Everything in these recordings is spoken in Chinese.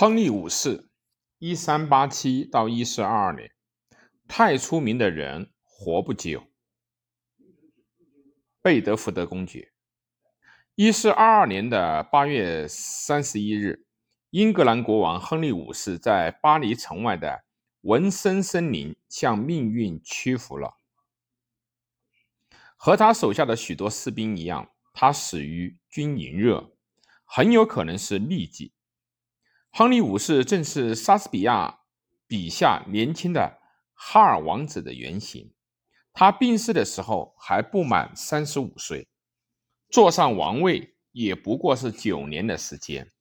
亨利五世，一三八七到一四二二年，太出名的人活不久。贝德福德公爵，一四二二年的八月三十一日，英格兰国王亨利五世在巴黎城外的文森森林向命运屈服了。和他手下的许多士兵一样，他死于军营热，很有可能是痢疾。亨利五世正是莎士比亚笔下年轻的哈尔王子的原型。他病逝的时候还不满三十五岁，坐上王位也不过是九年的时间。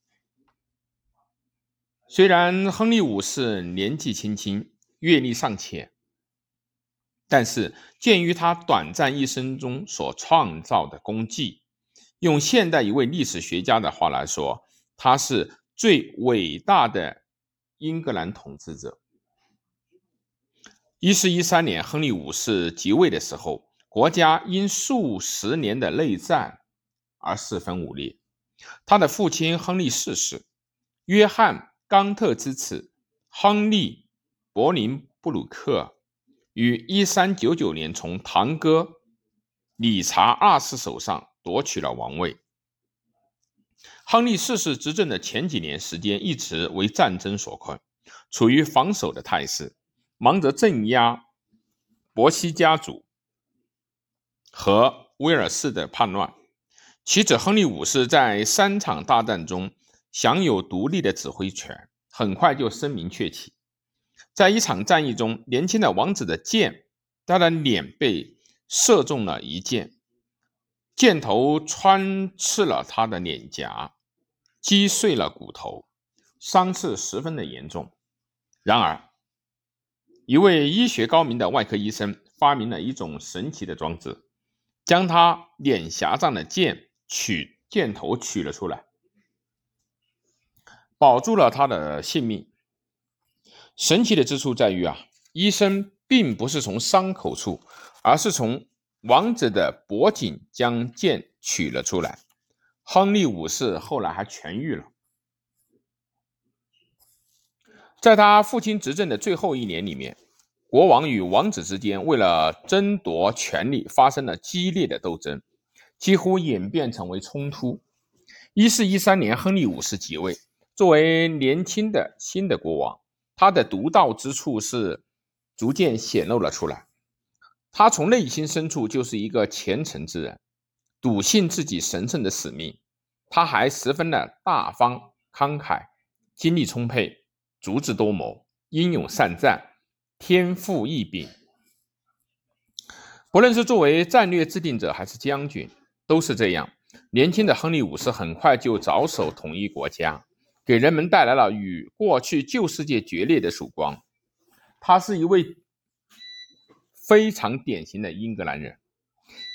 虽然亨利五世年纪轻轻，阅历尚浅，但是鉴于他短暂一生中所创造的功绩，用现代一位历史学家的话来说，他是。最伟大的英格兰统治者。一四一三年，亨利五世即位的时候，国家因数十年的内战而四分五裂。他的父亲亨利四世、约翰·冈特之子亨利·柏林布鲁克，于一三九九年从堂哥理查二世手上夺取了王位。亨利四世执政的前几年时间一直为战争所困，处于防守的态势，忙着镇压伯希家族和威尔士的叛乱。其子亨利五世在三场大战中享有独立的指挥权，很快就声名鹊起。在一场战役中，年轻的王子的剑，他的脸被射中了一箭，箭头穿刺了他的脸颊。击碎了骨头，伤势十分的严重。然而，一位医学高明的外科医生发明了一种神奇的装置，将他脸颊上的剑取箭头取了出来，保住了他的性命。神奇的之处在于啊，医生并不是从伤口处，而是从王子的脖颈将剑取了出来。亨利五世后来还痊愈了。在他父亲执政的最后一年里面，国王与王子之间为了争夺权力发生了激烈的斗争，几乎演变成为冲突。一四一三年，亨利五世即位，作为年轻的新的国王，他的独到之处是逐渐显露了出来。他从内心深处就是一个虔诚之人。笃信自己神圣的使命，他还十分的大方慷慨，精力充沛，足智多谋，英勇善战，天赋异禀。不论是作为战略制定者还是将军，都是这样。年轻的亨利五世很快就着手统一国家，给人们带来了与过去旧世界决裂的曙光。他是一位非常典型的英格兰人。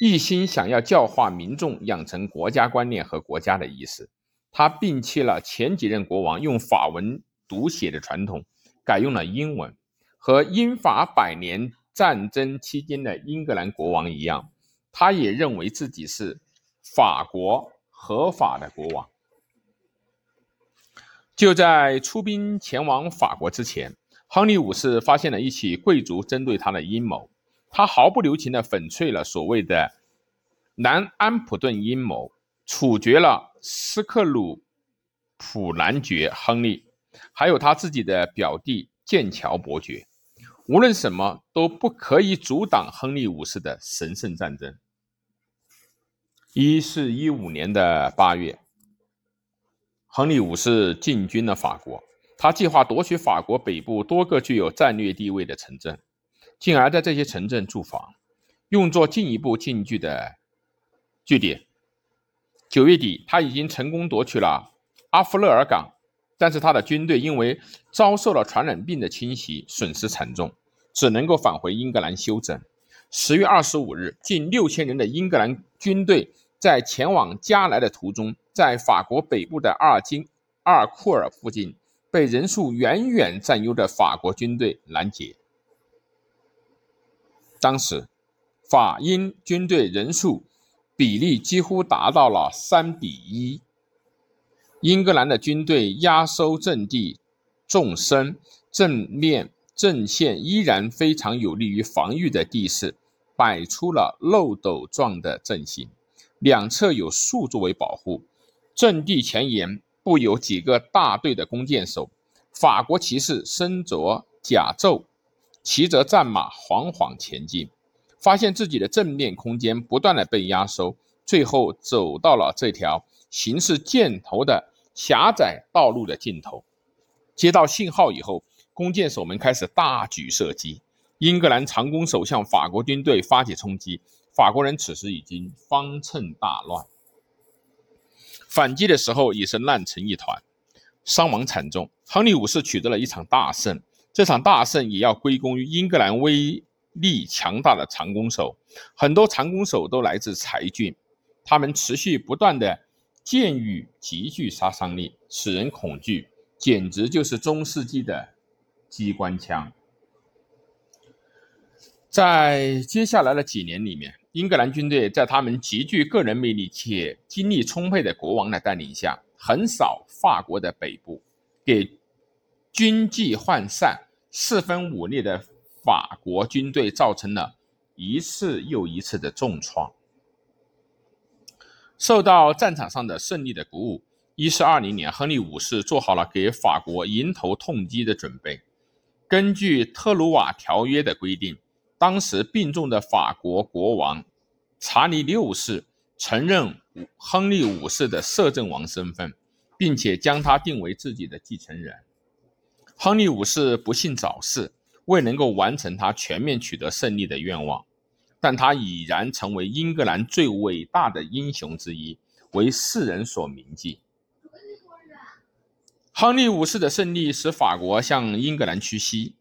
一心想要教化民众，养成国家观念和国家的意识。他摒弃了前几任国王用法文读写的传统，改用了英文。和英法百年战争期间的英格兰国王一样，他也认为自己是法国合法的国王。就在出兵前往法国之前，亨利五世发现了一起贵族针对他的阴谋。他毫不留情地粉碎了所谓的南安普顿阴谋，处决了斯克鲁普男爵亨利，还有他自己的表弟剑桥伯爵。无论什么都不可以阻挡亨利五世的神圣战争。一四一五年的八月，亨利五世进军了法国，他计划夺取法国北部多个具有战略地位的城镇。进而，在这些城镇驻防，用作进一步进据的据点。九月底，他已经成功夺取了阿弗勒尔港，但是他的军队因为遭受了传染病的侵袭，损失惨重，只能够返回英格兰休整。十月二十五日，近六千人的英格兰军队在前往加莱的途中，在法国北部的阿尔金阿尔库尔附近，被人数远远占优的法国军队拦截。当时，法英军队人数比例几乎达到了三比一。英格兰的军队压收阵地纵深，正面阵线依然非常有利于防御的地势，摆出了漏斗状的阵型，两侧有树作为保护。阵地前沿布有几个大队的弓箭手，法国骑士身着甲胄，骑着战马缓缓前进。发现自己的正面空间不断的被压缩，最后走到了这条形似箭头的狭窄道路的尽头。接到信号以后，弓箭手们开始大举射击。英格兰长弓手向法国军队发起冲击，法国人此时已经方寸大乱，反击的时候已是乱成一团，伤亡惨重。亨利五世取得了一场大胜，这场大胜也要归功于英格兰威。力强大的长弓手，很多长弓手都来自才俊，他们持续不断的箭雨极具杀伤力，使人恐惧，简直就是中世纪的机关枪。在接下来的几年里面，英格兰军队在他们极具个人魅力且精力充沛的国王的带领下，横扫法国的北部，给军纪涣散、四分五裂的。法国军队造成了一次又一次的重创。受到战场上的胜利的鼓舞，一四二零年，亨利五世做好了给法国迎头痛击的准备。根据特鲁瓦条约的规定，当时病重的法国国王查理六世承认亨利五世的摄政王身份，并且将他定为自己的继承人。亨利五世不幸早逝。未能够完成他全面取得胜利的愿望，但他已然成为英格兰最伟大的英雄之一，为世人所铭记。亨利五世的胜利使法国向英格兰屈膝，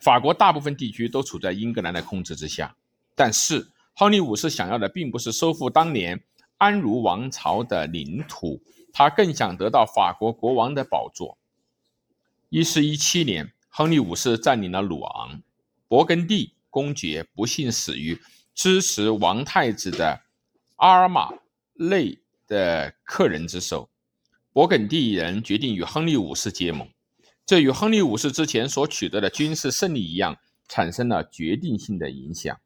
法国大部分地区都处在英格兰的控制之下。但是，亨利五世想要的并不是收复当年安茹王朝的领土，他更想得到法国国王的宝座。一四一七年。亨利五世占领了鲁昂，勃艮第公爵不幸死于支持王太子的阿尔马内的客人之手。勃艮第人决定与亨利五世结盟，这与亨利五世之前所取得的军事胜利一样，产生了决定性的影响。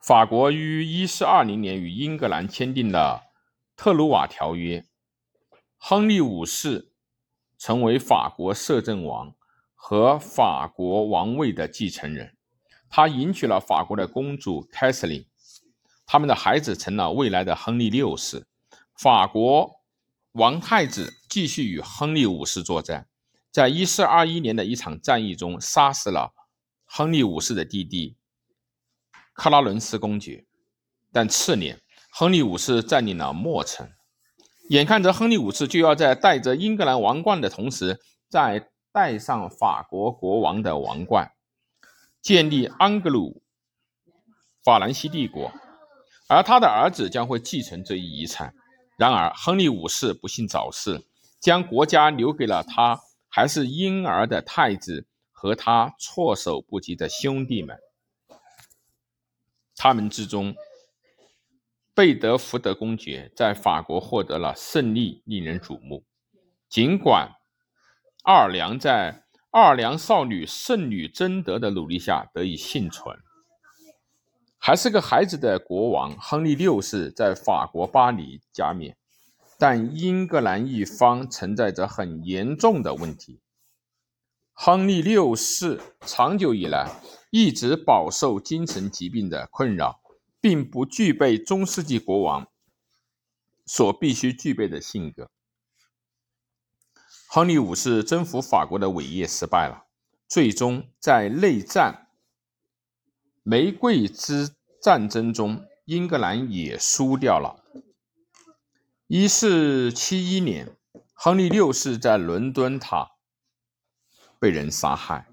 法国于一四二零年与英格兰签订了特鲁瓦条约，亨利五世。成为法国摄政王和法国王位的继承人，他迎娶了法国的公主凯瑟琳，他们的孩子成了未来的亨利六世。法国王太子继续与亨利五世作战，在一四二一年的一场战役中杀死了亨利五世的弟弟克拉伦斯公爵，但次年亨利五世占领了莫城。眼看着亨利五世就要在戴着英格兰王冠的同时，再戴上法国国王的王冠，建立安格鲁法兰西帝国，而他的儿子将会继承这一遗产。然而，亨利五世不幸早逝，将国家留给了他还是婴儿的太子和他措手不及的兄弟们，他们之中。贝德福德公爵在法国获得了胜利，令人瞩目。尽管奥尔良在奥尔良少女圣女贞德的努力下得以幸存，还是个孩子的国王亨利六世在法国巴黎加冕，但英格兰一方存在着很严重的问题。亨利六世长久以来一直饱受精神疾病的困扰。并不具备中世纪国王所必须具备的性格。亨利五世征服法国的伟业失败了，最终在内战——玫瑰之战争中，英格兰也输掉了。一四七一年，亨利六世在伦敦塔被人杀害。